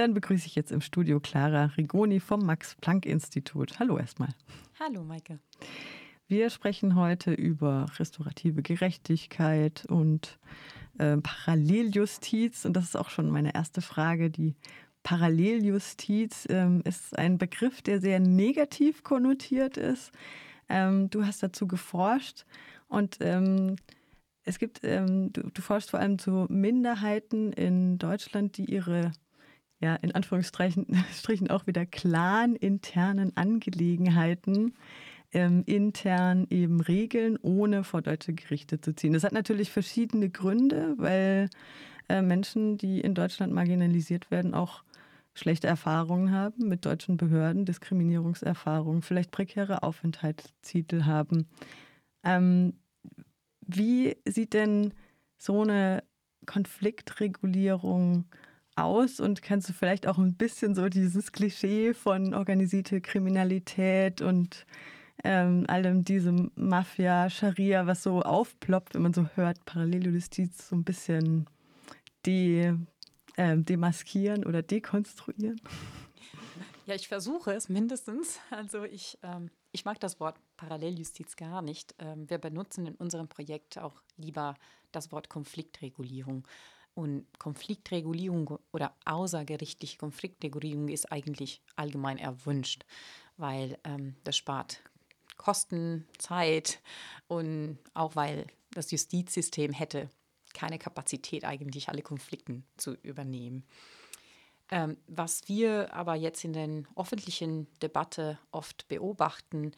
Dann begrüße ich jetzt im Studio Clara Rigoni vom Max-Planck-Institut. Hallo erstmal. Hallo, Maike. Wir sprechen heute über restaurative Gerechtigkeit und äh, Paralleljustiz. Und das ist auch schon meine erste Frage. Die Paralleljustiz ähm, ist ein Begriff, der sehr negativ konnotiert ist. Ähm, du hast dazu geforscht und ähm, es gibt, ähm, du, du forschst vor allem zu Minderheiten in Deutschland, die ihre ja, in Anführungsstrichen auch wieder clan-internen Angelegenheiten ähm, intern eben regeln, ohne vor deutsche Gerichte zu ziehen. Das hat natürlich verschiedene Gründe, weil äh, Menschen, die in Deutschland marginalisiert werden, auch schlechte Erfahrungen haben mit deutschen Behörden, Diskriminierungserfahrungen, vielleicht prekäre Aufenthaltstitel haben. Ähm, wie sieht denn so eine Konfliktregulierung aus und kannst du vielleicht auch ein bisschen so dieses Klischee von organisierte Kriminalität und ähm, allem diesem Mafia, Scharia, was so aufploppt, wenn man so hört, Paralleljustiz, so ein bisschen de, äh, demaskieren oder dekonstruieren? Ja, ich versuche es mindestens. Also ich, ähm, ich mag das Wort Paralleljustiz gar nicht. Ähm, wir benutzen in unserem Projekt auch lieber das Wort Konfliktregulierung. Und Konfliktregulierung oder außergerichtliche Konfliktregulierung ist eigentlich allgemein erwünscht, weil ähm, das spart Kosten, Zeit und auch weil das Justizsystem hätte keine Kapazität eigentlich alle Konflikten zu übernehmen. Ähm, was wir aber jetzt in der öffentlichen Debatte oft beobachten,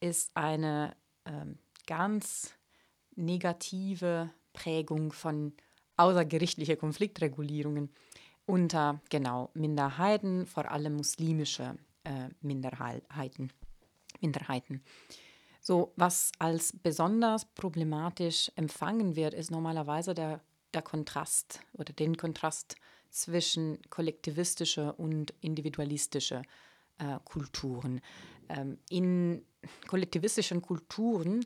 ist eine ähm, ganz negative Prägung von außergerichtlicher Konfliktregulierungen unter genau Minderheiten, vor allem muslimische äh, Minderheiten. Minderheiten. So, was als besonders problematisch empfangen wird, ist normalerweise der, der Kontrast oder den Kontrast zwischen kollektivistischer und individualistischer äh, Kulturen. Ähm, in kollektivistischen Kulturen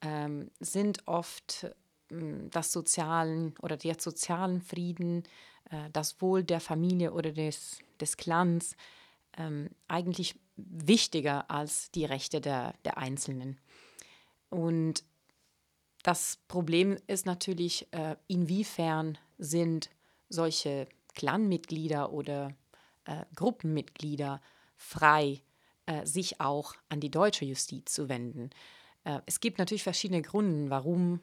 ähm, sind oft das sozialen oder der sozialen Frieden, äh, das Wohl der Familie oder des, des Clans ähm, eigentlich wichtiger als die Rechte der, der Einzelnen. Und das Problem ist natürlich, äh, inwiefern sind solche Clanmitglieder oder äh, Gruppenmitglieder frei, äh, sich auch an die deutsche Justiz zu wenden. Äh, es gibt natürlich verschiedene Gründe, warum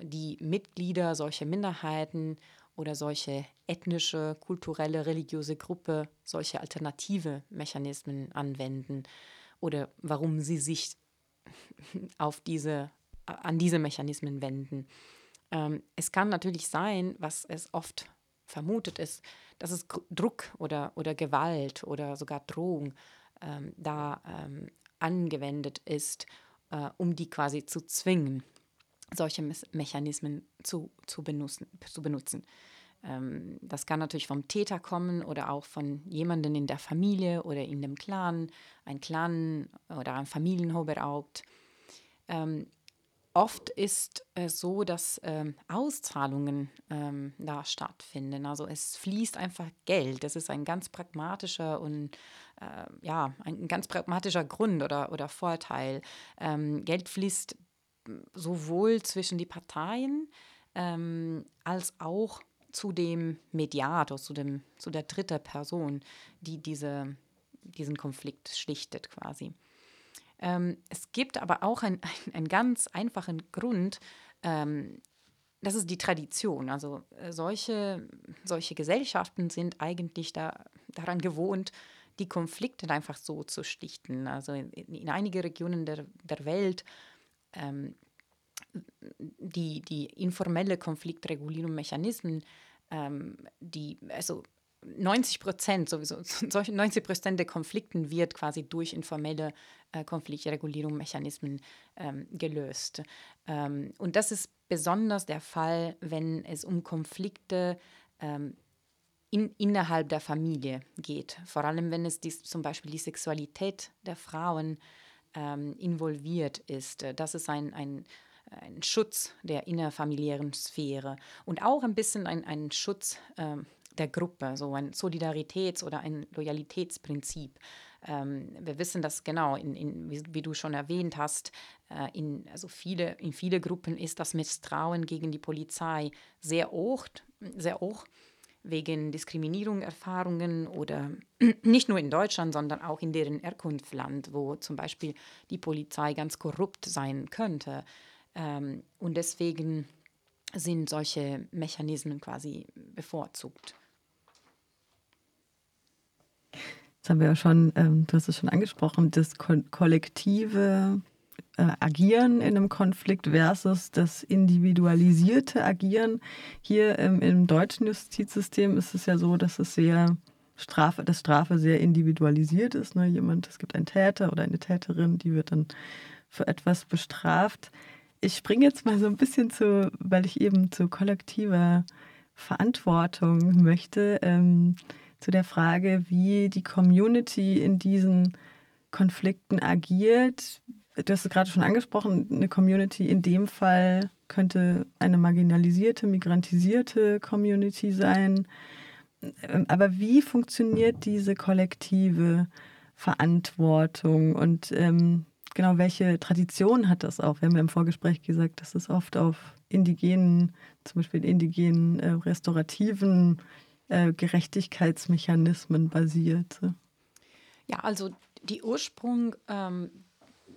die Mitglieder solcher Minderheiten oder solche ethnische, kulturelle, religiöse Gruppe solche alternative Mechanismen anwenden oder warum sie sich auf diese, an diese Mechanismen wenden. Ähm, es kann natürlich sein, was es oft vermutet ist, dass es Druck oder, oder Gewalt oder sogar Drohung ähm, da ähm, angewendet ist, äh, um die quasi zu zwingen solche Mechanismen zu, zu benutzen. Zu benutzen. Ähm, das kann natürlich vom Täter kommen oder auch von jemandem in der Familie oder in dem Clan, ein Clan oder ein Familienoberhaupt. Ähm, oft ist es so, dass ähm, Auszahlungen ähm, da stattfinden. Also es fließt einfach Geld. Das ist ein ganz pragmatischer und äh, ja, ein ganz pragmatischer Grund oder, oder Vorteil. Ähm, Geld fließt sowohl zwischen die Parteien ähm, als auch zu dem Mediator, zu, dem, zu der dritten Person, die diese, diesen Konflikt schlichtet quasi. Ähm, es gibt aber auch einen ein ganz einfachen Grund, ähm, das ist die Tradition. Also äh, solche, solche Gesellschaften sind eigentlich da, daran gewohnt, die Konflikte einfach so zu schlichten. Also in, in einigen Regionen der, der Welt ähm, die, die informelle Konfliktregulierung Mechanismen, ähm, die, also 90 Prozent, sowieso, solche 90 Prozent der Konflikten wird quasi durch informelle äh, Konfliktregulierung Mechanismen ähm, gelöst. Ähm, und das ist besonders der Fall, wenn es um Konflikte ähm, in, innerhalb der Familie geht. Vor allem, wenn es dies, zum Beispiel die Sexualität der Frauen ähm, involviert ist. Das ist ein, ein ein Schutz der innerfamiliären Sphäre und auch ein bisschen ein, ein Schutz ähm, der Gruppe, so ein Solidaritäts- oder ein Loyalitätsprinzip. Ähm, wir wissen das genau, in, in, wie, wie, du schon erwähnt hast, äh, in, also viele, in viele Gruppen ist das Misstrauen gegen die Polizei sehr hoch, sehr hoch wegen Diskriminierung, Erfahrungen oder nicht nur in Deutschland, sondern auch in deren Herkunftsland, wo zum Beispiel die Polizei ganz korrupt sein könnte. Ähm, und deswegen sind solche Mechanismen quasi bevorzugt. Jetzt haben wir ja schon, ähm, du hast es schon angesprochen, das ko kollektive Agieren in einem Konflikt versus das individualisierte Agieren. Hier ähm, im deutschen Justizsystem ist es ja so, dass es sehr Strafe, dass Strafe sehr individualisiert ist. Ne? Jemand, es gibt einen Täter oder eine Täterin, die wird dann für etwas bestraft. Ich springe jetzt mal so ein bisschen zu, weil ich eben zu kollektiver Verantwortung möchte, ähm, zu der Frage, wie die Community in diesen Konflikten agiert. Du hast es gerade schon angesprochen, eine Community in dem Fall könnte eine marginalisierte, migrantisierte Community sein. Ähm, aber wie funktioniert diese kollektive Verantwortung und ähm, genau, welche Tradition hat das auch? Wir haben ja im Vorgespräch gesagt, dass es oft auf indigenen, zum Beispiel indigenen äh, restaurativen äh, Gerechtigkeitsmechanismen basiert. Ja, also die Ursprung ähm,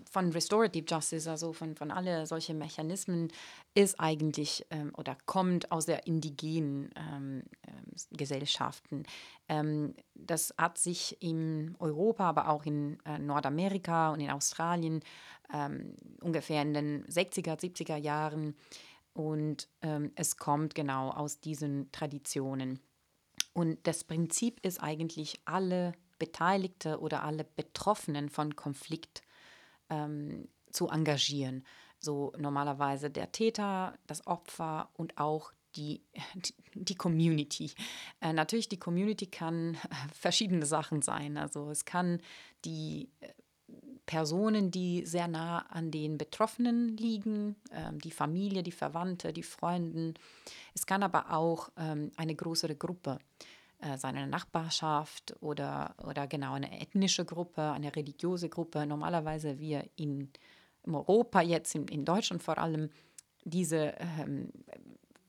von Restorative Justice, also von, von alle solche Mechanismen, ist eigentlich ähm, oder kommt aus der indigenen ähm, äh, Gesellschaften. Ähm, das hat sich in Europa, aber auch in äh, Nordamerika und in Australien ähm, ungefähr in den 60er, 70er Jahren und ähm, es kommt genau aus diesen Traditionen. Und das Prinzip ist eigentlich, alle Beteiligte oder alle Betroffenen von Konflikt ähm, zu engagieren. So normalerweise der Täter, das Opfer und auch die, die Community. Äh, natürlich, die Community kann verschiedene Sachen sein. Also es kann die äh, Personen, die sehr nah an den Betroffenen liegen, ähm, die Familie, die Verwandte, die Freunde. Es kann aber auch ähm, eine größere Gruppe äh, seine Nachbarschaft oder, oder genau eine ethnische Gruppe, eine religiöse Gruppe. Normalerweise wir in, in Europa, jetzt in, in Deutschland vor allem, diese, ähm,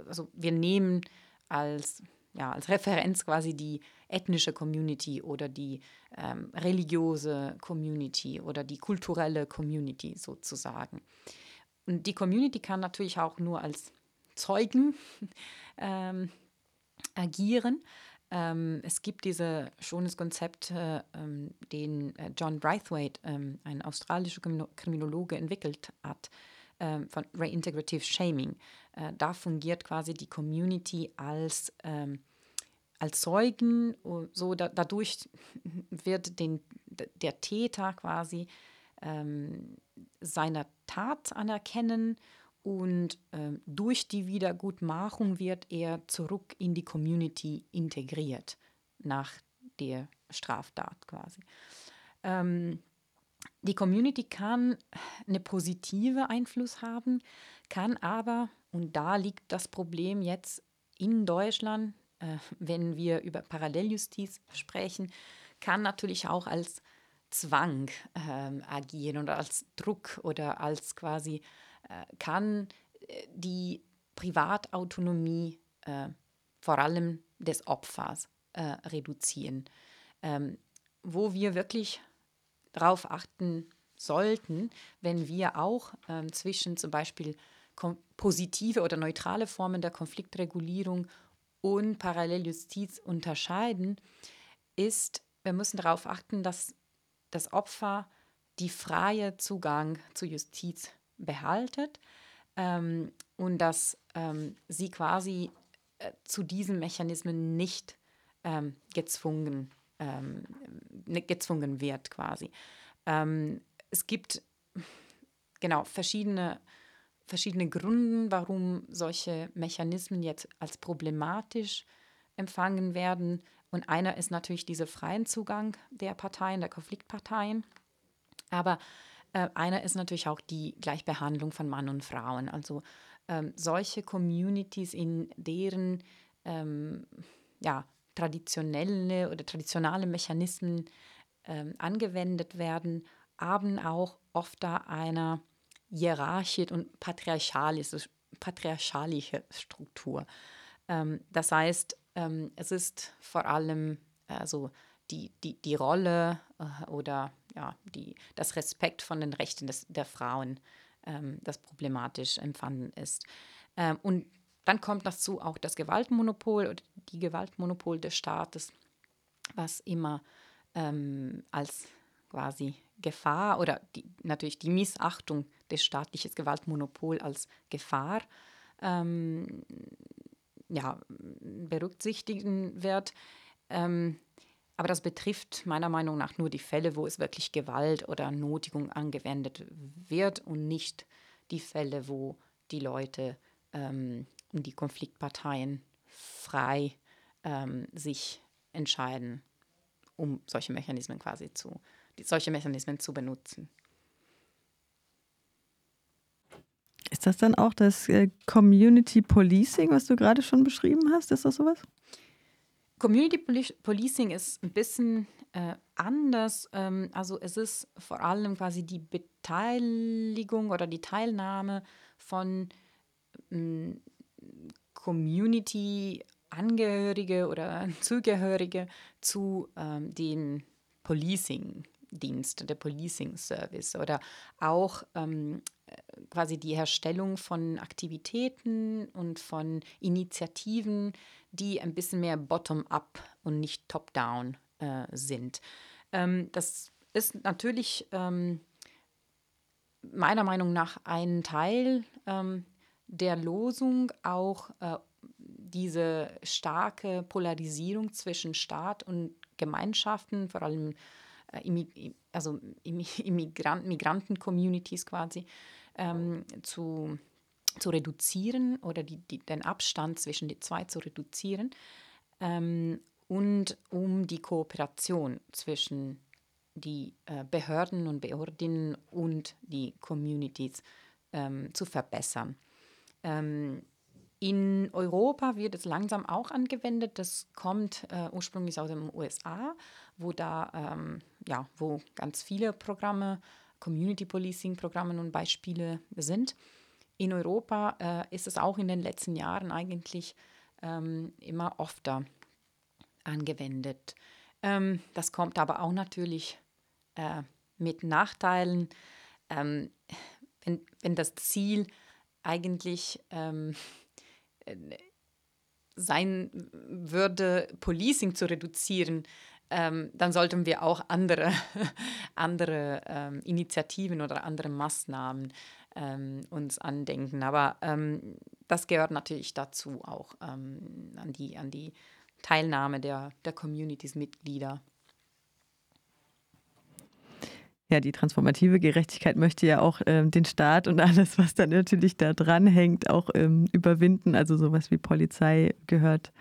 also wir nehmen als, ja, als Referenz quasi die ethnische Community oder die ähm, religiöse Community oder die kulturelle Community sozusagen. Und die Community kann natürlich auch nur als Zeugen ähm, agieren, ähm, es gibt dieses schönes Konzept, äh, ähm, den äh, John Braithwaite, ähm, ein australischer Kriminologe, entwickelt hat, ähm, von Reintegrative Shaming. Äh, da fungiert quasi die Community als, ähm, als Zeugen, so da, dadurch wird den, der Täter quasi ähm, seiner Tat anerkennen und äh, durch die Wiedergutmachung wird er zurück in die Community integriert, nach der Straftat quasi. Ähm, die Community kann eine positive Einfluss haben, kann aber, und da liegt das Problem jetzt in Deutschland, äh, wenn wir über Paralleljustiz sprechen, kann natürlich auch als Zwang äh, agieren oder als Druck oder als quasi kann äh, die Privatautonomie äh, vor allem des Opfers äh, reduzieren. Ähm, wo wir wirklich darauf achten sollten, wenn wir auch ähm, zwischen zum Beispiel positive oder neutrale Formen der Konfliktregulierung und Paralleljustiz unterscheiden, ist, wir müssen darauf achten, dass das Opfer die freie Zugang zu Justiz behaltet ähm, und dass ähm, sie quasi äh, zu diesen Mechanismen nicht ähm, gezwungen, ähm, gezwungen wird quasi. Ähm, es gibt genau verschiedene, verschiedene Gründe, warum solche Mechanismen jetzt als problematisch empfangen werden. Und einer ist natürlich dieser freien Zugang der Parteien, der Konfliktparteien. Aber äh, einer ist natürlich auch die Gleichbehandlung von Mann und Frauen. Also ähm, solche Communities, in deren ähm, ja, traditionelle oder traditionelle Mechanismen ähm, angewendet werden, haben auch oft da eine hierarchische und patriarchalische, patriarchalische Struktur. Ähm, das heißt, ähm, es ist vor allem also die, die, die Rolle äh, oder ja, die, das Respekt von den Rechten des, der Frauen, ähm, das problematisch empfanden ist. Ähm, und dann kommt dazu auch das Gewaltmonopol oder die Gewaltmonopol des Staates, was immer ähm, als quasi Gefahr oder die, natürlich die Missachtung des staatlichen Gewaltmonopols als Gefahr ähm, ja, berücksichtigen wird. Ähm, aber das betrifft meiner Meinung nach nur die Fälle, wo es wirklich Gewalt oder Notigung angewendet wird und nicht die Fälle, wo die Leute ähm, die Konfliktparteien frei ähm, sich entscheiden, um solche Mechanismen quasi zu, solche Mechanismen zu benutzen. Ist das dann auch das äh, Community Policing, was du gerade schon beschrieben hast? Ist das sowas? Community Policing ist ein bisschen äh, anders. Ähm, also es ist vor allem quasi die Beteiligung oder die Teilnahme von ähm, Community-Angehörige oder Zugehörige zu ähm, den Policing-Dienst, der Policing-Service oder auch ähm, quasi die Herstellung von Aktivitäten und von Initiativen, die ein bisschen mehr bottom-up und nicht top-down äh, sind. Ähm, das ist natürlich ähm, meiner Meinung nach ein Teil ähm, der Losung, auch äh, diese starke Polarisierung zwischen Staat und Gemeinschaften, vor allem äh, also Immigranten, Migranten-Communities quasi, ähm, zu, zu reduzieren oder die, die, den Abstand zwischen den zwei zu reduzieren ähm, und um die Kooperation zwischen die äh, Behörden und Behördinnen und die Communities ähm, zu verbessern. Ähm, in Europa wird es langsam auch angewendet. Das kommt äh, ursprünglich aus den USA, wo da ähm, ja, wo ganz viele Programme Community Policing Programme und Beispiele sind. In Europa äh, ist es auch in den letzten Jahren eigentlich ähm, immer öfter angewendet. Ähm, das kommt aber auch natürlich äh, mit Nachteilen. Ähm, wenn, wenn das Ziel eigentlich ähm, äh, sein würde, Policing zu reduzieren, ähm, dann sollten wir auch andere, andere ähm, Initiativen oder andere Maßnahmen ähm, uns andenken. Aber ähm, das gehört natürlich dazu auch ähm, an, die, an die Teilnahme der, der Communities-Mitglieder. Ja, die transformative Gerechtigkeit möchte ja auch ähm, den Staat und alles, was dann natürlich da dran hängt, auch ähm, überwinden. Also sowas wie Polizei gehört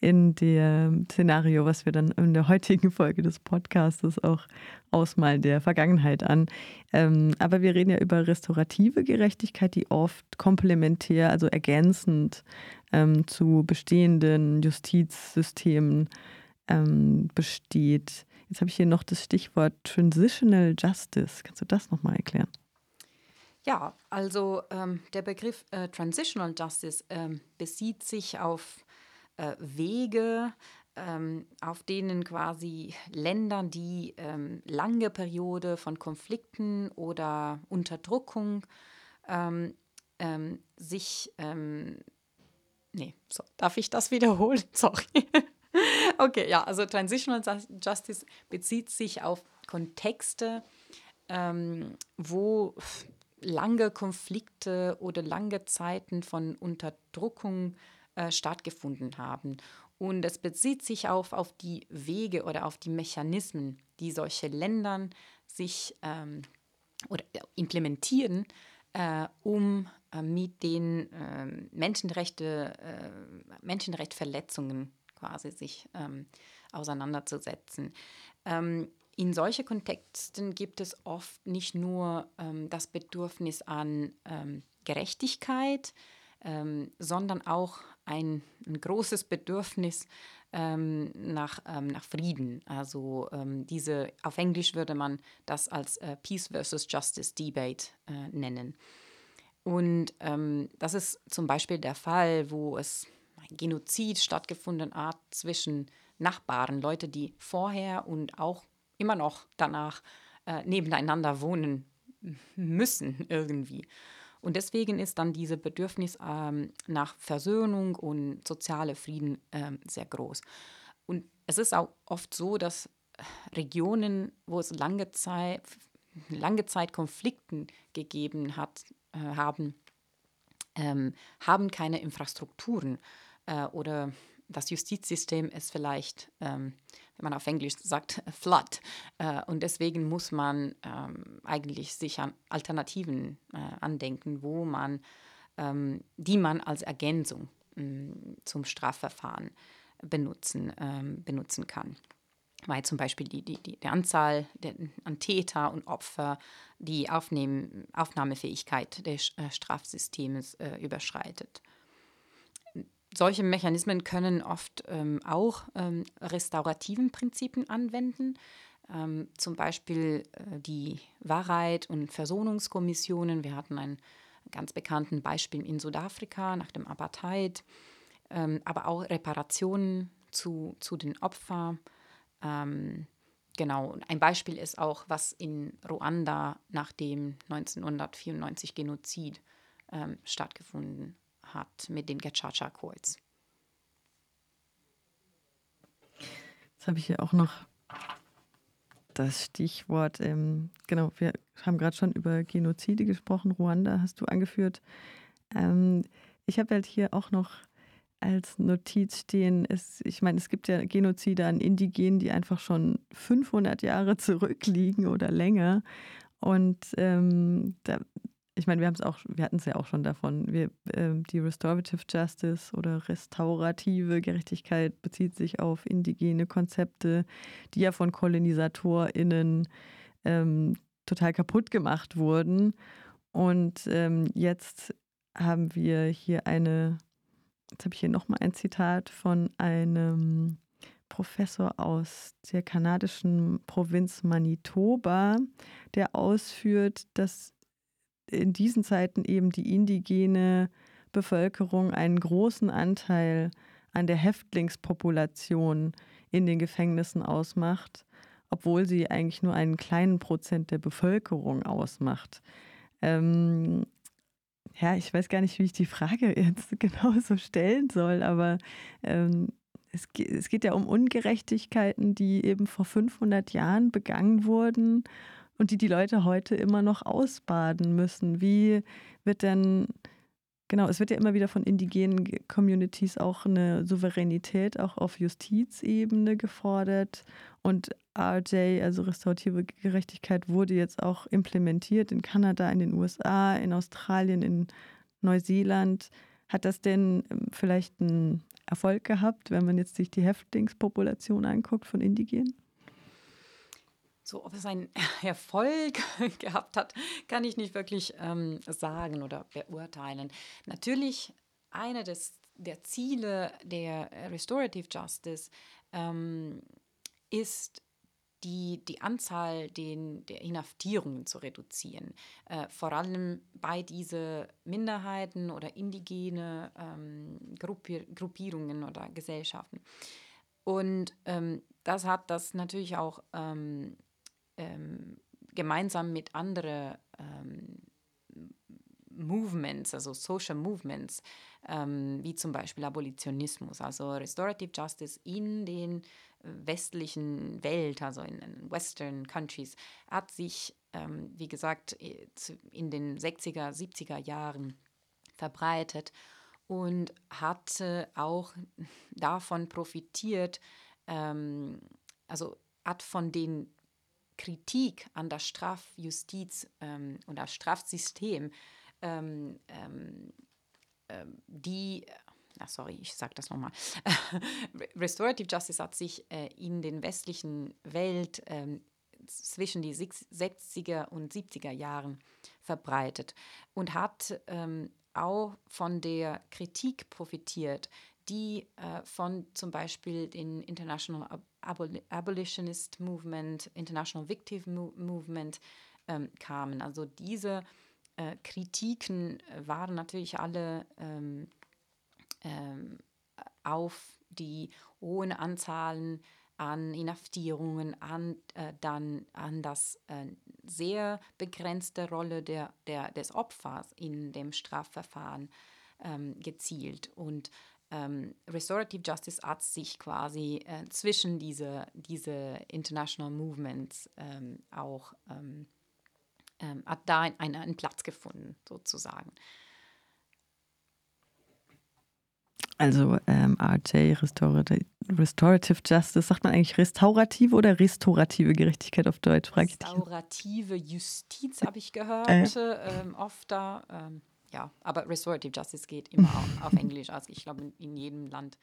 in dem Szenario, was wir dann in der heutigen Folge des Podcasts auch ausmalen, der Vergangenheit an. Ähm, aber wir reden ja über restaurative Gerechtigkeit, die oft komplementär, also ergänzend ähm, zu bestehenden Justizsystemen ähm, besteht. Jetzt habe ich hier noch das Stichwort Transitional Justice. Kannst du das nochmal erklären? Ja, also ähm, der Begriff äh, Transitional Justice ähm, bezieht sich auf äh, Wege, ähm, auf denen quasi Länder, die ähm, lange Periode von Konflikten oder Unterdrückung ähm, ähm, sich, nee, so, darf ich das wiederholen? Sorry. okay, ja, also Transitional Justice bezieht sich auf Kontexte, ähm, wo lange Konflikte oder lange Zeiten von Unterdrückung äh, stattgefunden haben. Und es bezieht sich auf, auf die Wege oder auf die Mechanismen, die solche Länder sich ähm, oder implementieren, äh, um äh, mit den ähm, Menschenrechte, äh, Menschenrechtsverletzungen quasi sich ähm, auseinanderzusetzen. Ähm, in solchen Kontexten gibt es oft nicht nur ähm, das Bedürfnis an ähm, Gerechtigkeit, ähm, sondern auch ein, ein, großes Bedürfnis ähm, nach, nach Frieden. Also diese, auf Englisch würde man das als äh, Peace versus Justice Debate äh, nennen. Und ähm, das ist zum Beispiel der Fall, wo es ein Genozid stattgefunden hat zwischen Nachbarn, Leute, die vorher und auch immer noch danach äh, nebeneinander wohnen müssen irgendwie. Und deswegen ist dann dieses Bedürfnis ähm, nach Versöhnung und soziale Frieden ähm, sehr groß. Und es ist auch oft so, dass Regionen, wo es lange Zeit, lange Zeit Konflikten gegeben hat, äh, haben, ähm, haben keine Infrastrukturen äh, oder das Justizsystem ist vielleicht, ähm, wenn man auf Englisch sagt, flood. Äh, und deswegen muss man ähm, eigentlich sich an Alternativen äh, andenken, wo man, ähm, die man als Ergänzung mm, zum Strafverfahren benutzen, ähm, benutzen kann. Weil zum Beispiel die, die, die, die Anzahl der, an Täter und Opfer die Aufnahmefähigkeit des äh, Strafsystems äh, überschreitet solche Mechanismen können oft ähm, auch ähm, restaurativen Prinzipien anwenden. Ähm, zum Beispiel äh, die Wahrheit- und Versöhnungskommissionen. Wir hatten ein ganz bekannten Beispiel in Südafrika nach dem Apartheid, ähm, aber auch Reparationen zu, zu den Opfern. Ähm, genau, ein Beispiel ist auch, was in Ruanda nach dem 1994 Genozid ähm, stattgefunden hat mit den Accords. Jetzt habe ich hier auch noch das Stichwort, ähm, genau, wir haben gerade schon über Genozide gesprochen, Ruanda hast du angeführt. Ähm, ich habe halt hier auch noch als Notiz stehen, es, ich meine, es gibt ja Genozide an Indigenen, die einfach schon 500 Jahre zurückliegen oder länger. Und ähm, da, ich meine, wir haben es auch, wir hatten es ja auch schon davon. Wir, äh, die Restorative Justice oder restaurative Gerechtigkeit bezieht sich auf indigene Konzepte, die ja von KolonisatorInnen ähm, total kaputt gemacht wurden. Und ähm, jetzt haben wir hier eine, jetzt habe ich hier nochmal ein Zitat von einem Professor aus der kanadischen Provinz Manitoba, der ausführt, dass in diesen Zeiten eben die indigene Bevölkerung einen großen Anteil an der Häftlingspopulation in den Gefängnissen ausmacht, obwohl sie eigentlich nur einen kleinen Prozent der Bevölkerung ausmacht. Ähm, ja, ich weiß gar nicht, wie ich die Frage jetzt genau so stellen soll, aber ähm, es, es geht ja um Ungerechtigkeiten, die eben vor 500 Jahren begangen wurden und die die Leute heute immer noch ausbaden müssen. Wie wird denn, genau, es wird ja immer wieder von indigenen Communities auch eine Souveränität auch auf Justizebene gefordert und RJ, also restaurative Gerechtigkeit, wurde jetzt auch implementiert in Kanada, in den USA, in Australien, in Neuseeland. Hat das denn ähm, vielleicht einen Erfolg gehabt, wenn man jetzt sich die Häftlingspopulation anguckt von Indigenen? So, ob es einen Erfolg gehabt hat, kann ich nicht wirklich ähm, sagen oder beurteilen. Natürlich, eine des, der Ziele der Restorative Justice ähm, ist, die, die Anzahl den, der Inhaftierungen zu reduzieren. Äh, vor allem bei diesen Minderheiten oder indigene ähm, Gruppier, Gruppierungen oder Gesellschaften. Und ähm, das hat das natürlich auch ähm, ähm, gemeinsam mit anderen ähm, Movements, also Social Movements, ähm, wie zum Beispiel Abolitionismus, also Restorative Justice in den westlichen Welt, also in, in Western Countries, hat sich, ähm, wie gesagt, in den 60er, 70er Jahren verbreitet und hat auch davon profitiert, ähm, also hat von den Kritik an der Strafjustiz ähm, und das Strafsystem, ähm, ähm, ähm die, ach sorry, ich sage das nochmal, Restorative Justice hat sich äh, in den westlichen Welt ähm, zwischen die 60er und 70er Jahren verbreitet und hat ähm, auch von der Kritik profitiert, die äh, von zum Beispiel den International Abolitionist Movement, International Victim Movement ähm, kamen. Also diese äh, Kritiken waren natürlich alle ähm, ähm, auf die hohen Anzahlen an Inhaftierungen, an, äh, dann an das äh, sehr begrenzte Rolle der, der, des Opfers in dem Strafverfahren ähm, gezielt. Und ähm, Restorative Justice hat sich quasi äh, zwischen diese, diese International Movements ähm, auch ähm, ähm, hat da einen, einen Platz gefunden, sozusagen. Also ähm, RJ, Restorative, Restorative Justice, sagt man eigentlich restaurative oder restaurative Gerechtigkeit auf Deutsch? Restaurative Justiz habe ich gehört, äh. ähm, oft da. Ähm, ja, aber Restorative Justice geht immer auf, auf Englisch. Also ich glaube, in jedem Land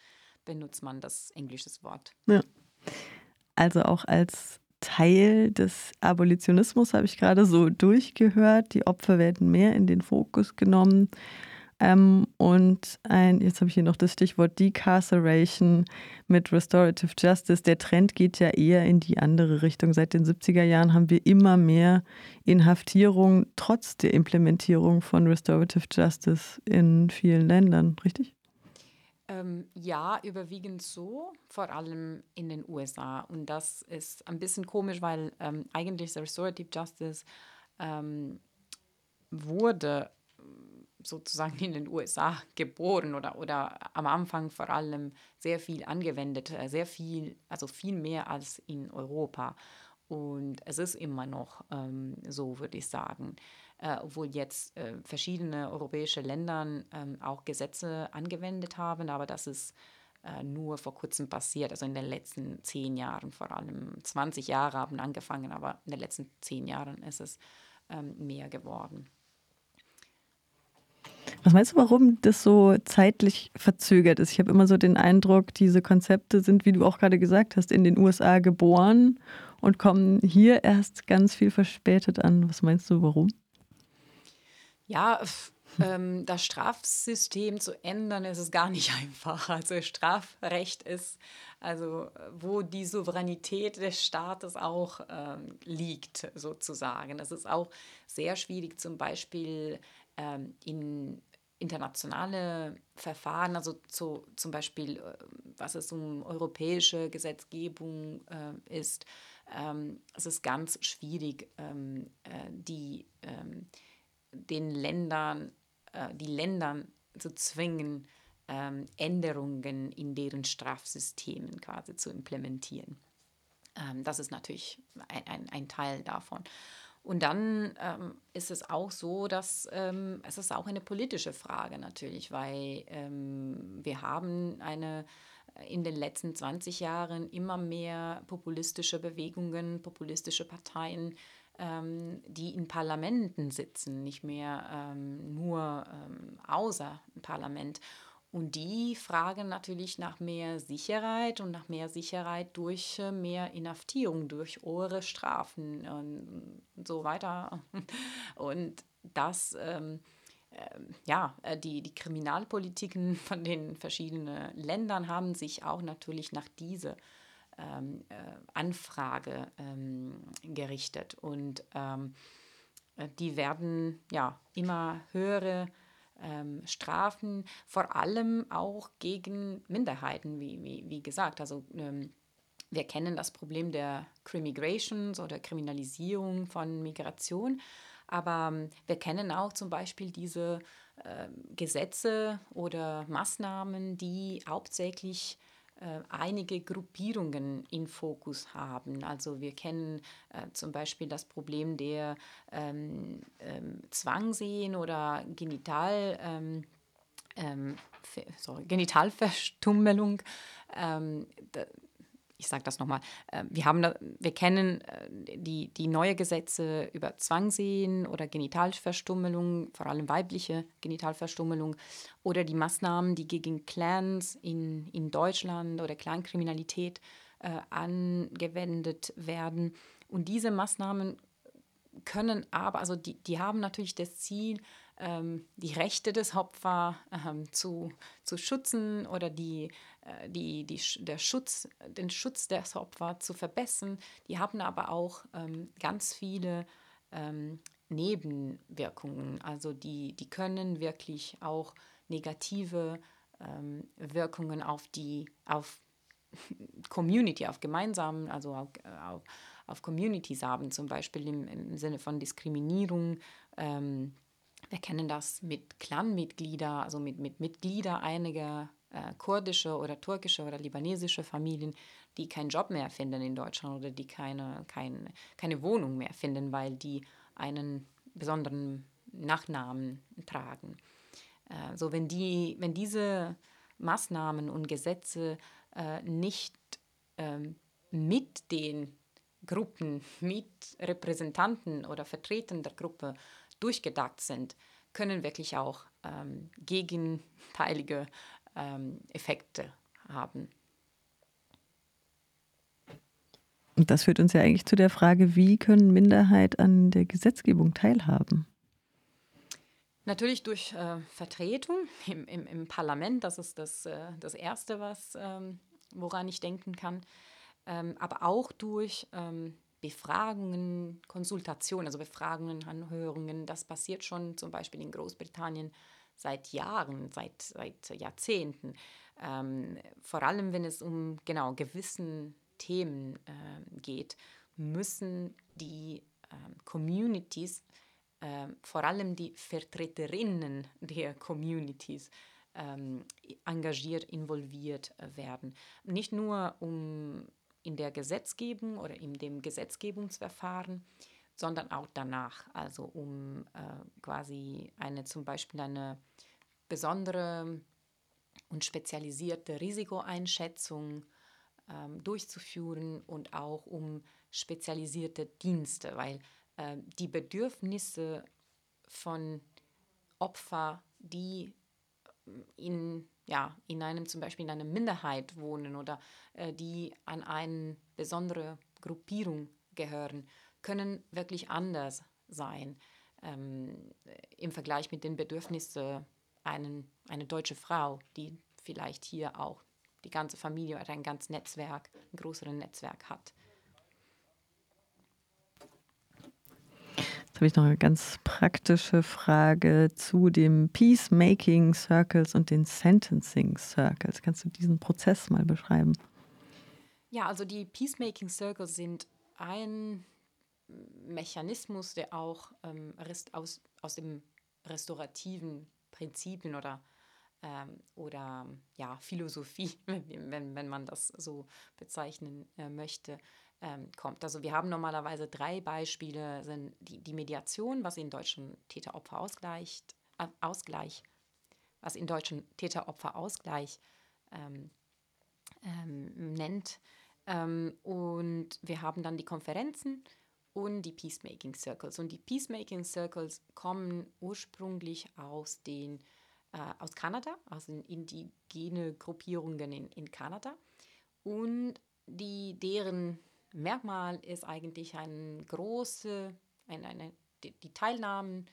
benutzt man das englische Wort. Ja. Also auch als Teil des Abolitionismus habe ich gerade so durchgehört. Die Opfer werden mehr in den Fokus genommen. Ähm, und ein, jetzt habe ich hier noch das Stichwort Decarceration mit Restorative Justice. Der Trend geht ja eher in die andere Richtung. Seit den 70er Jahren haben wir immer mehr Inhaftierung trotz der Implementierung von Restorative Justice in vielen Ländern, richtig? Ähm, ja, überwiegend so, vor allem in den USA. Und das ist ein bisschen komisch, weil ähm, eigentlich Restorative Justice ähm, wurde sozusagen in den USA geboren oder, oder am Anfang vor allem sehr viel angewendet, äh, sehr viel, also viel mehr als in Europa. Und es ist immer noch ähm, so, würde ich sagen, äh, obwohl jetzt äh, verschiedene europäische Länder ähm, auch Gesetze angewendet haben, aber das ist äh, nur vor kurzem passiert, also in den letzten zehn Jahren, vor allem 20 Jahre haben angefangen, aber in den letzten zehn Jahren ist es ähm, mehr geworden. Was meinst du, warum das so zeitlich verzögert ist? Ich habe immer so den Eindruck, diese Konzepte sind, wie du auch gerade gesagt hast, in den USA geboren und kommen hier erst ganz viel verspätet an. Was meinst du, warum? Ja, ähm, das Strafsystem zu ändern, ist es gar nicht einfach. Also Strafrecht ist, also wo die Souveränität des Staates auch ähm, liegt, sozusagen. Es ist auch sehr schwierig, zum Beispiel ähm, in internationale Verfahren, also zu, zum Beispiel, äh, was es um europäische Gesetzgebung äh, ist, ähm, es ist ganz schwierig, ähm, äh, die, ähm, den Ländern, äh, die Ländern zu zwingen, ähm, Änderungen in deren Strafsystemen quasi zu implementieren. Ähm, das ist natürlich ein, ein, ein Teil davon. Und dann ähm, ist es auch so, dass ähm, es ist auch eine politische Frage natürlich, weil ähm, wir haben eine äh, in den letzten 20 Jahren immer mehr populistische Bewegungen, populistische Parteien, ähm, die in Parlamenten sitzen, nicht mehr ähm, nur ähm, außer Parlament. Und die fragen natürlich nach mehr Sicherheit und nach mehr Sicherheit durch äh, mehr Inhaftierung, durch hohe Strafen und so weiter. Und das, ähm, äh, ja, die, die Kriminalpolitiken von den verschiedenen Ländern haben sich auch natürlich nach dieser ähm, äh, Anfrage ähm, gerichtet. Und ähm, äh, die werden ja immer höhere ähm, Strafen, vor allem auch gegen Minderheiten, wie, wie, wie gesagt. Also ähm, wir kennen das Problem der Crimigrations oder Kriminalisierung von Migration, aber ähm, wir kennen auch zum Beispiel diese äh, Gesetze oder Maßnahmen, die hauptsächlich einige Gruppierungen in Fokus haben. Also wir kennen äh, zum Beispiel das Problem der ähm, ähm, Zwangsehen oder Genital, ähm, ähm sorry, Genitalverstummelung. Ähm, ich sage das nochmal, äh, wir, haben wir kennen äh, die, die neue Gesetze über Zwangsehen oder Genitalverstummelung, vor allem weibliche Genitalverstummelung, oder die Maßnahmen, die gegen Clans in, in Deutschland oder Clankriminalität äh, angewendet werden. Und diese Maßnahmen können aber, also die, die haben natürlich das Ziel, ähm, die Rechte des Opfers ähm, zu, zu schützen oder die, äh, die, die, der Schutz, den Schutz des Opfers zu verbessern. Die haben aber auch ähm, ganz viele ähm, Nebenwirkungen. Also die, die können wirklich auch negative ähm, Wirkungen auf die auf Community, auf gemeinsamen, also auf, auf, auf Communities haben, zum Beispiel im, im Sinne von Diskriminierung. Ähm, wir kennen das mit Clanmitgliedern, also mit, mit Mitgliedern einiger äh, kurdische oder türkische oder libanesische Familien, die keinen Job mehr finden in Deutschland oder die keine, kein, keine Wohnung mehr finden, weil die einen besonderen Nachnamen tragen. Äh, so wenn, die, wenn diese Maßnahmen und Gesetze äh, nicht ähm, mit den Gruppen, mit Repräsentanten oder Vertretern der Gruppe durchgedacht sind, können wirklich auch ähm, gegenteilige ähm, Effekte haben. Und das führt uns ja eigentlich zu der Frage, wie können Minderheit an der Gesetzgebung teilhaben? Natürlich durch äh, Vertretung im, im, im, Parlament, das ist das, äh, das Erste, was, ähm, woran ich denken kann, ähm, aber auch durch ähm, Befragungen, Konsultationen, also Befragungen, Anhörungen. Das passiert schon zum Beispiel in Großbritannien seit Jahren, seit, seit Jahrzehnten. Ähm, vor allem, wenn es um genau gewissen Themen äh, geht, müssen die äh, Communities ähm, vor allem die Vertreterinnen der Communities ähm, engagiert, involviert äh, werden. Nicht nur um in der Gesetzgebung oder in dem Gesetzgebungsverfahren, sondern auch danach, also um äh, quasi eine zum Beispiel eine besondere und spezialisierte Risikoeinschätzung ähm, durchzuführen und auch um spezialisierte Dienste, weil äh, die Bedürfnisse von Opfern, die in, ja, in einem zum Beispiel in einer Minderheit wohnen oder äh, die an eine besondere Gruppierung gehören, können wirklich anders sein ähm, im Vergleich mit den Bedürfnissen einer eine deutsche Frau, die vielleicht hier auch die ganze Familie oder ein ganzes Netzwerk, ein größeres Netzwerk hat. Habe ich noch eine ganz praktische Frage zu dem Peacemaking Circles und den Sentencing Circles. Kannst du diesen Prozess mal beschreiben? Ja, also die Peacemaking Circles sind ein Mechanismus, der auch ähm, aus, aus dem restaurativen Prinzipien oder, ähm, oder ja, Philosophie, wenn, wenn man das so bezeichnen äh, möchte, ähm, kommt. Also wir haben normalerweise drei Beispiele, sind die, die Mediation, was in deutschen Täter-Opfer-Ausgleich, äh, Ausgleich, was in deutschen Täter-Opfer-Ausgleich ähm, ähm, nennt. Ähm, und wir haben dann die Konferenzen und die Peacemaking Circles. Und die Peacemaking Circles kommen ursprünglich aus den äh, aus Kanada, aus den indigene Gruppierungen in, in Kanada. Und die, deren Merkmal ist eigentlich ein große, ein, eine, die, die Teilnahmen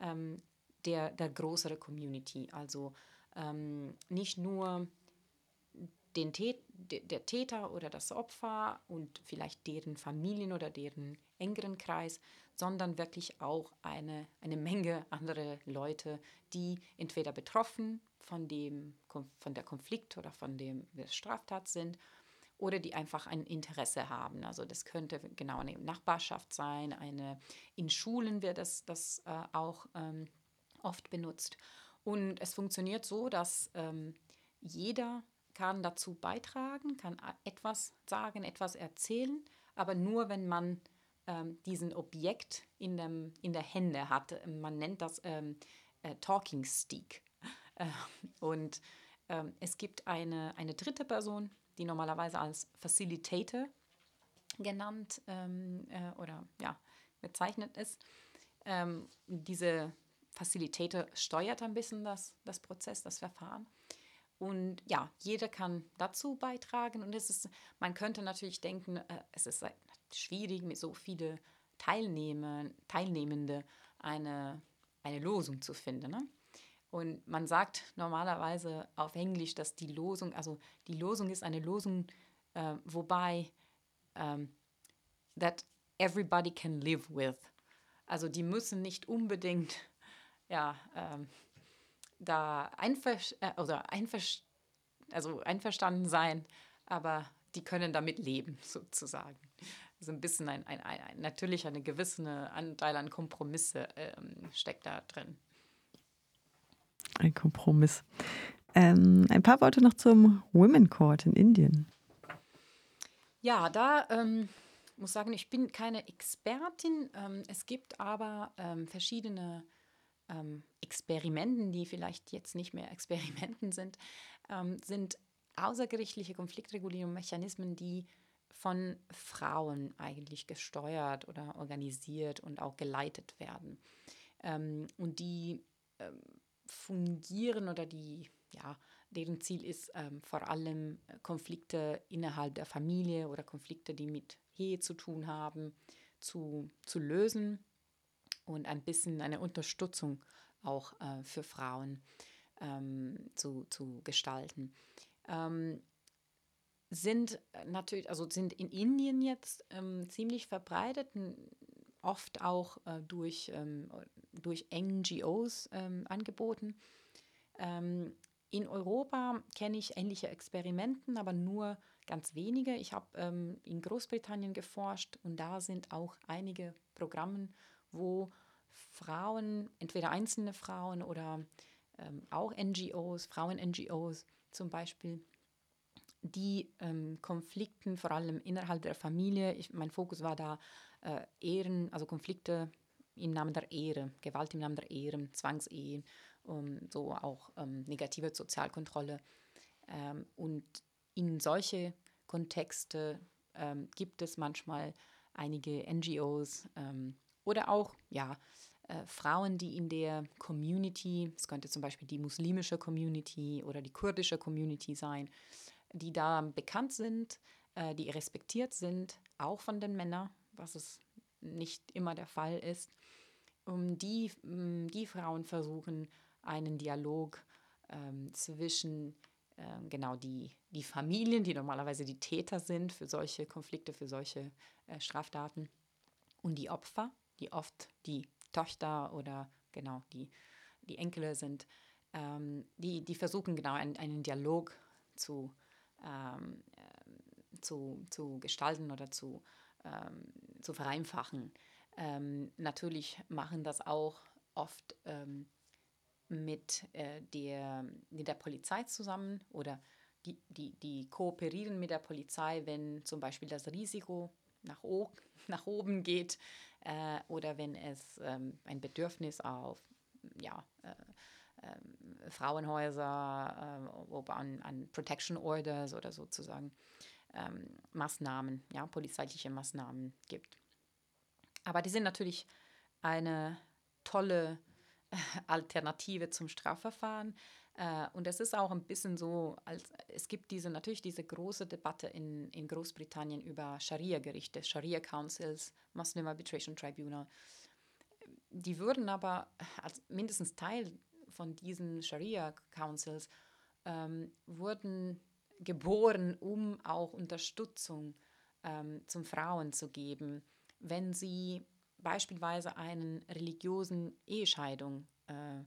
ähm, der, der größeren Community. Also ähm, nicht nur den der Täter oder das Opfer und vielleicht deren Familien oder deren engeren Kreis, sondern wirklich auch eine, eine Menge andere Leute, die entweder betroffen von, dem, von der Konflikt oder von dem Straftat sind oder die einfach ein Interesse haben. Also das könnte genau eine Nachbarschaft sein, eine in Schulen wird das, das äh, auch ähm, oft benutzt. Und es funktioniert so, dass ähm, jeder kann dazu beitragen, kann etwas sagen, etwas erzählen, aber nur wenn man ähm, diesen Objekt in, dem, in der Hände hat. Man nennt das ähm, äh, Talking Stick. Äh, und ähm, es gibt eine, eine dritte Person, die normalerweise als Facilitator genannt ähm, äh, oder ja, bezeichnet ist. Ähm, diese Facilitator steuert ein bisschen das, das Prozess, das Verfahren. Und ja, jeder kann dazu beitragen. Und es ist, man könnte natürlich denken, äh, es ist schwierig, mit so vielen Teilnehmer, Teilnehmende eine, eine Losung zu finden. Ne? Und man sagt normalerweise auf Englisch, dass die Losung, also die Losung ist eine Losung, äh, wobei ähm, that everybody can live with. Also die müssen nicht unbedingt ja, ähm, da einver äh, oder einver also einverstanden sein, aber die können damit leben, sozusagen. So ein bisschen ein, ein, ein natürlich eine gewisse Anteil an Kompromisse ähm, steckt da drin. Ein Kompromiss. Ähm, ein paar Worte noch zum Women Court in Indien. Ja, da ähm, muss sagen, ich bin keine Expertin. Ähm, es gibt aber ähm, verschiedene ähm, Experimenten, die vielleicht jetzt nicht mehr Experimenten sind, ähm, sind außergerichtliche Konfliktregulierungsmechanismen, die von Frauen eigentlich gesteuert oder organisiert und auch geleitet werden. Ähm, und die fungieren oder die, ja, deren Ziel ist ähm, vor allem Konflikte innerhalb der Familie oder Konflikte, die mit Ehe zu tun haben, zu, zu lösen und ein bisschen eine Unterstützung auch äh, für Frauen ähm, zu, zu gestalten. Ähm, sind natürlich, also sind in Indien jetzt ähm, ziemlich verbreitet, oft auch äh, durch, ähm, durch NGOs ähm, angeboten. Ähm, in Europa kenne ich ähnliche Experimenten, aber nur ganz wenige. Ich habe ähm, in Großbritannien geforscht und da sind auch einige Programme, wo Frauen, entweder einzelne Frauen oder ähm, auch NGOs, Frauen-NGOs zum Beispiel, die ähm, Konflikten, vor allem innerhalb der Familie, ich, mein Fokus war da äh, Ehren, also Konflikte im Namen der Ehre, Gewalt im Namen der Ehre, Zwangsehen, um, so auch ähm, negative Sozialkontrolle. Ähm, und in solche Kontexte ähm, gibt es manchmal einige NGOs ähm, oder auch ja, äh, Frauen, die in der Community, es könnte zum Beispiel die muslimische Community oder die kurdische Community sein, die da bekannt sind, äh, die respektiert sind, auch von den Männern, was es nicht immer der Fall ist. Um die, die Frauen versuchen, einen Dialog ähm, zwischen ähm, genau die, die Familien, die normalerweise die Täter sind für solche Konflikte, für solche äh, Straftaten, und die Opfer, die oft die Töchter oder genau die, die Enkel sind, ähm, die, die versuchen genau einen, einen Dialog zu, ähm, äh, zu, zu gestalten oder zu, ähm, zu vereinfachen. Ähm, natürlich machen das auch oft ähm, mit, äh, der, mit der Polizei zusammen oder die, die, die kooperieren mit der Polizei, wenn zum Beispiel das Risiko nach, o nach oben geht äh, oder wenn es ähm, ein Bedürfnis auf ja, äh, äh, Frauenhäuser äh, an, an Protection Orders oder sozusagen ähm, Maßnahmen, ja, polizeiliche Maßnahmen gibt. Aber die sind natürlich eine tolle Alternative zum Strafverfahren. Äh, und es ist auch ein bisschen so, als es gibt diese natürlich diese große Debatte in, in Großbritannien über Scharia-Gerichte, Scharia Councils, Muslim Arbitration Tribunal. Die würden aber als mindestens Teil von diesen Scharia Councils ähm, wurden geboren, um auch Unterstützung ähm, zum Frauen zu geben, wenn sie beispielsweise einen religiösen Ehescheidung äh,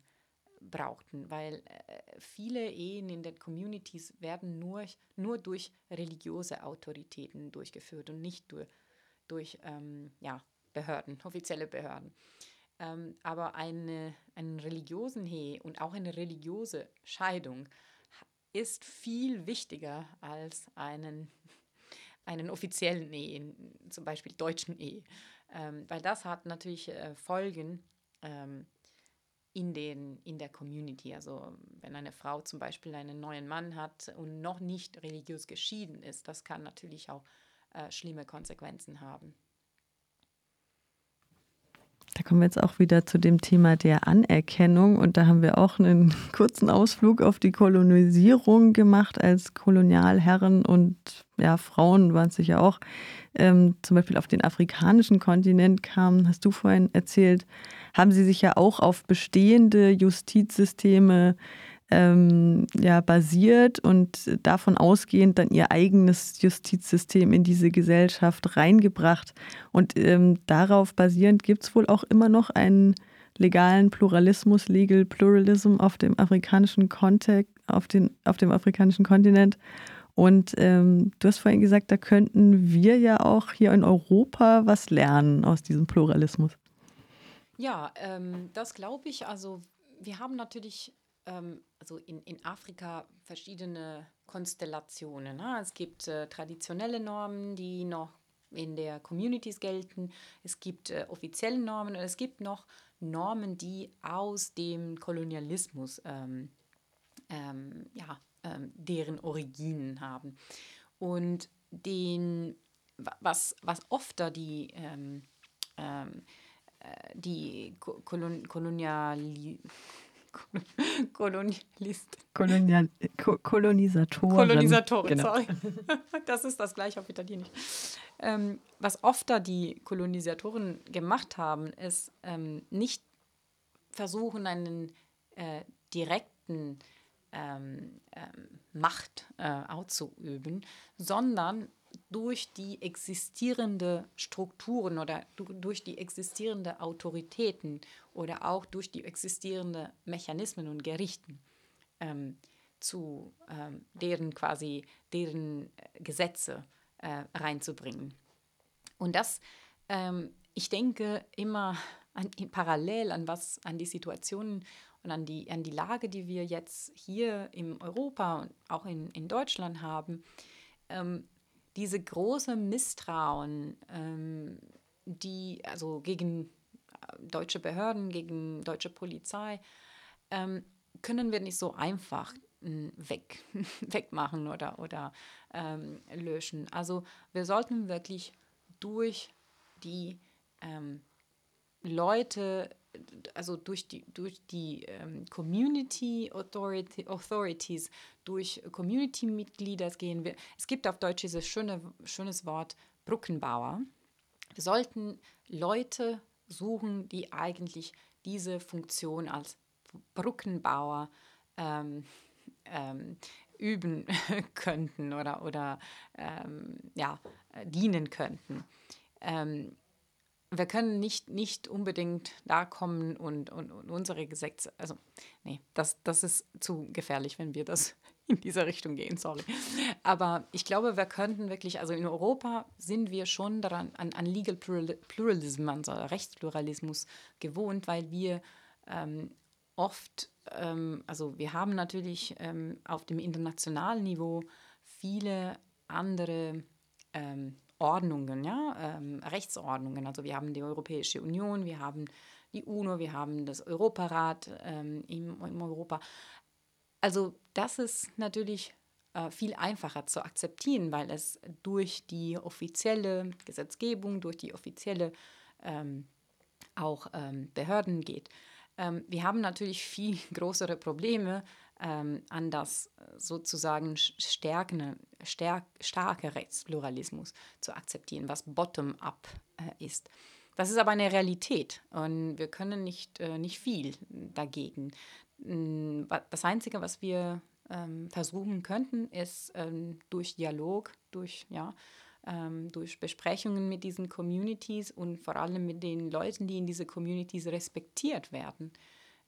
brauchten, weil äh, viele Ehen in den Communities werden nur, nur durch religiöse Autoritäten durchgeführt und nicht durch, durch ähm, ja, Behörden, offizielle Behörden. Ähm, aber eine, einen religiösen Ehe und auch eine religiöse Scheidung ist viel wichtiger als einen, einen offiziellen Ehe, zum Beispiel deutschen Ehe ähm, weil das hat natürlich äh, Folgen ähm, in, den, in der Community. Also wenn eine Frau zum Beispiel einen neuen Mann hat und noch nicht religiös geschieden ist, das kann natürlich auch äh, schlimme Konsequenzen haben. Kommen wir jetzt auch wieder zu dem Thema der Anerkennung. Und da haben wir auch einen kurzen Ausflug auf die Kolonisierung gemacht, als Kolonialherren und ja, Frauen waren es sicher auch, ähm, zum Beispiel auf den afrikanischen Kontinent kamen, hast du vorhin erzählt, haben sie sich ja auch auf bestehende Justizsysteme ähm, ja, basiert und davon ausgehend dann ihr eigenes Justizsystem in diese Gesellschaft reingebracht. Und ähm, darauf basierend gibt es wohl auch immer noch einen legalen Pluralismus, Legal Pluralism auf dem afrikanischen Kontext, auf, den, auf dem afrikanischen Kontinent. Und ähm, du hast vorhin gesagt, da könnten wir ja auch hier in Europa was lernen aus diesem Pluralismus. Ja, ähm, das glaube ich. Also wir haben natürlich ähm, also in, in Afrika verschiedene Konstellationen. Ne? Es gibt äh, traditionelle Normen, die noch in der Communities gelten. Es gibt äh, offizielle Normen und es gibt noch Normen, die aus dem Kolonialismus ähm, ähm, ja, ähm, deren Originen haben. Und den, was, was oft da die, ähm, ähm, äh, die Kolon Koloniali Kolonialist. Kolonial, Ko Kolonisatoren. Kolonisatoren, genau. sorry. Das ist das gleiche auf Italienisch. Ähm, was oft da die Kolonisatoren gemacht haben, ist ähm, nicht versuchen, einen äh, direkten ähm, ähm Macht äh, auszuüben, sondern durch die existierende Strukturen oder durch die existierende Autoritäten oder auch durch die existierende Mechanismen und Gerichten ähm, zu ähm, deren quasi deren äh, Gesetze äh, reinzubringen. Und das, ähm, ich denke immer an, parallel an was, an die Situationen und an die, an die Lage, die wir jetzt hier in Europa und auch in, in Deutschland haben, ähm, diese große Misstrauen, ähm, die also gegen äh, deutsche Behörden, gegen deutsche Polizei, ähm, können wir nicht so einfach hm, weg, wegmachen oder, oder ähm, löschen. Also wir sollten wirklich durch die ähm, Leute also durch die, durch die ähm, Community Authority, Authorities, durch Community-Mitglieder gehen wir. Es gibt auf Deutsch dieses schöne, schönes Wort Brückenbauer. Wir sollten Leute suchen, die eigentlich diese Funktion als Brückenbauer ähm, ähm, üben könnten oder, oder ähm, ja, dienen könnten. Ähm, wir können nicht, nicht unbedingt da kommen und, und, und unsere Gesetze, also nee, das, das ist zu gefährlich, wenn wir das in dieser Richtung gehen, sorry. Aber ich glaube, wir könnten wirklich, also in Europa sind wir schon daran, an, an Legal Pluralism, an so Rechtspluralismus gewohnt, weil wir ähm, oft, ähm, also wir haben natürlich ähm, auf dem internationalen Niveau viele andere ähm, Ordnungen, ja, ähm, Rechtsordnungen. Also wir haben die Europäische Union, wir haben die UNO, wir haben das Europarat ähm, im, im, Europa. Also das ist natürlich äh, viel einfacher zu akzeptieren, weil es durch die offizielle Gesetzgebung, durch die offizielle ähm, auch ähm, Behörden geht. Ähm, wir haben natürlich viel größere Probleme, ähm, an das äh, sozusagen stärkende, stärk, starke Rechtspluralismus zu akzeptieren, was bottom-up äh, ist. Das ist aber eine Realität und wir können nicht, äh, nicht viel dagegen. Hm, das Einzige, was wir ähm, versuchen könnten, ist ähm, durch Dialog, durch, ja, ähm, durch Besprechungen mit diesen Communities und vor allem mit den Leuten, die in diese Communities respektiert werden,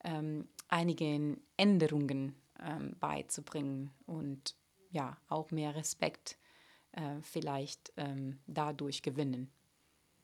ähm, einige Änderungen ähm, beizubringen und ja, auch mehr Respekt äh, vielleicht ähm, dadurch gewinnen.